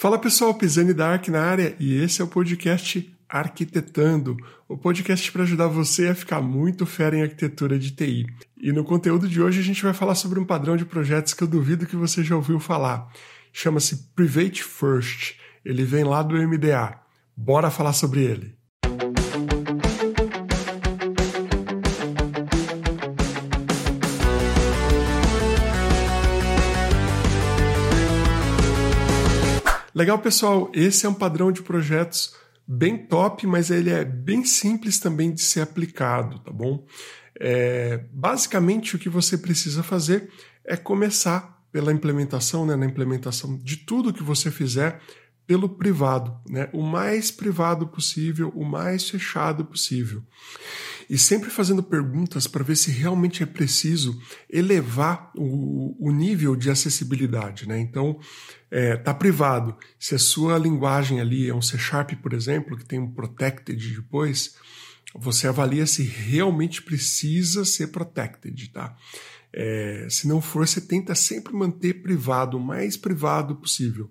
Fala pessoal, Pisani Dark na área e esse é o podcast Arquitetando, o podcast para ajudar você a ficar muito fera em arquitetura de TI. E no conteúdo de hoje a gente vai falar sobre um padrão de projetos que eu duvido que você já ouviu falar. Chama-se Private First. Ele vem lá do MDA. Bora falar sobre ele. Legal, pessoal. Esse é um padrão de projetos bem top, mas ele é bem simples também de ser aplicado, tá bom? É, basicamente, o que você precisa fazer é começar pela implementação, né, na implementação de tudo que você fizer pelo privado, né, o mais privado possível, o mais fechado possível e sempre fazendo perguntas para ver se realmente é preciso elevar o, o nível de acessibilidade. Né? Então, é, tá privado. Se a sua linguagem ali é um C Sharp, por exemplo, que tem um protected depois, você avalia se realmente precisa ser protected, tá? É, se não for, você tenta sempre manter privado, o mais privado possível,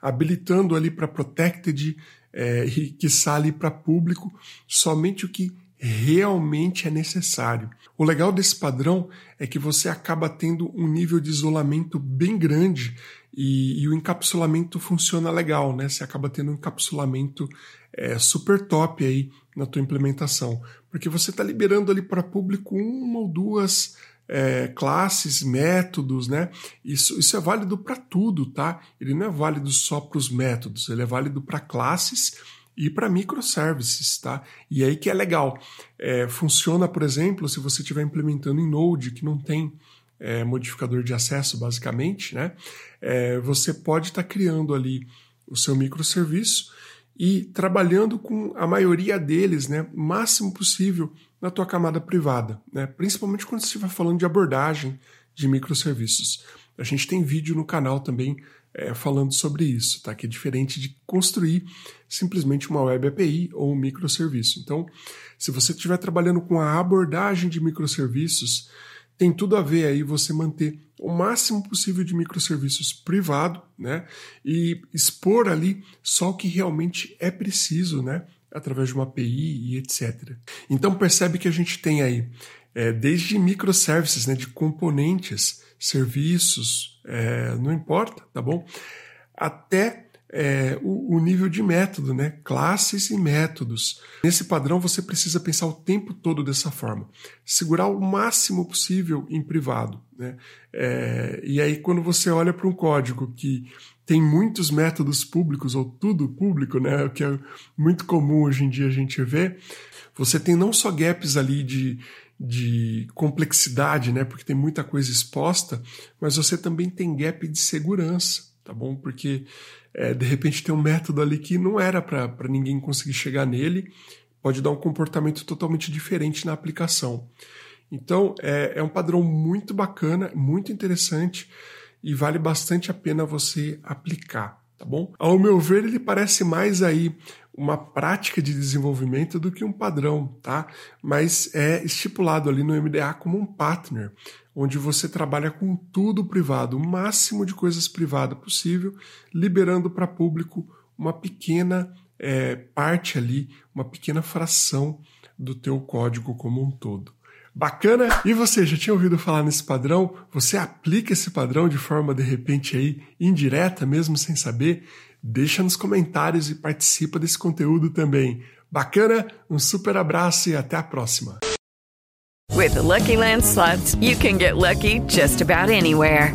habilitando ali para protected é, e que ali para público somente o que realmente é necessário. O legal desse padrão é que você acaba tendo um nível de isolamento bem grande e, e o encapsulamento funciona legal, né? Você acaba tendo um encapsulamento é, super top aí na tua implementação, porque você está liberando ali para público uma ou duas é, classes, métodos, né? Isso, isso é válido para tudo, tá? Ele não é válido só para os métodos, ele é válido para classes e para microservices, tá? E aí que é legal. É, funciona, por exemplo, se você estiver implementando em Node, que não tem é, modificador de acesso, basicamente, né? É, você pode estar tá criando ali o seu microserviço e trabalhando com a maioria deles, né, máximo possível na tua camada privada, né? Principalmente quando você estiver falando de abordagem de microserviços. A gente tem vídeo no canal também é, falando sobre isso, tá? Que é diferente de construir simplesmente uma web API ou um microserviço. Então, se você estiver trabalhando com a abordagem de microserviços, tem tudo a ver aí você manter o máximo possível de microserviços privado, né? E expor ali só o que realmente é preciso, né? Através de uma API e etc. Então percebe que a gente tem aí é, desde microservices, né? De componentes serviços, é, não importa, tá bom? Até é, o, o, nível de método, né? Classes e métodos. Nesse padrão você precisa pensar o tempo todo dessa forma, segurar o máximo possível em privado, né? É, e aí quando você olha para um código que tem muitos métodos públicos ou tudo público, né? O que é muito comum hoje em dia a gente ver. Você tem não só gaps ali de, de complexidade, né? Porque tem muita coisa exposta, mas você também tem gap de segurança, tá bom? Porque é, de repente tem um método ali que não era para ninguém conseguir chegar nele, pode dar um comportamento totalmente diferente na aplicação. Então é, é um padrão muito bacana, muito interessante e vale bastante a pena você aplicar, tá bom? Ao meu ver, ele parece mais aí uma prática de desenvolvimento do que um padrão, tá? Mas é estipulado ali no MDA como um partner, onde você trabalha com tudo privado, o máximo de coisas privadas possível, liberando para público uma pequena é, parte ali, uma pequena fração do teu código como um todo. Bacana? E você já tinha ouvido falar nesse padrão? Você aplica esse padrão de forma de repente aí indireta, mesmo sem saber? Deixa nos comentários e participa desse conteúdo também. Bacana? Um super abraço e até a próxima. With the Lucky Land slots, you can get lucky just about anywhere.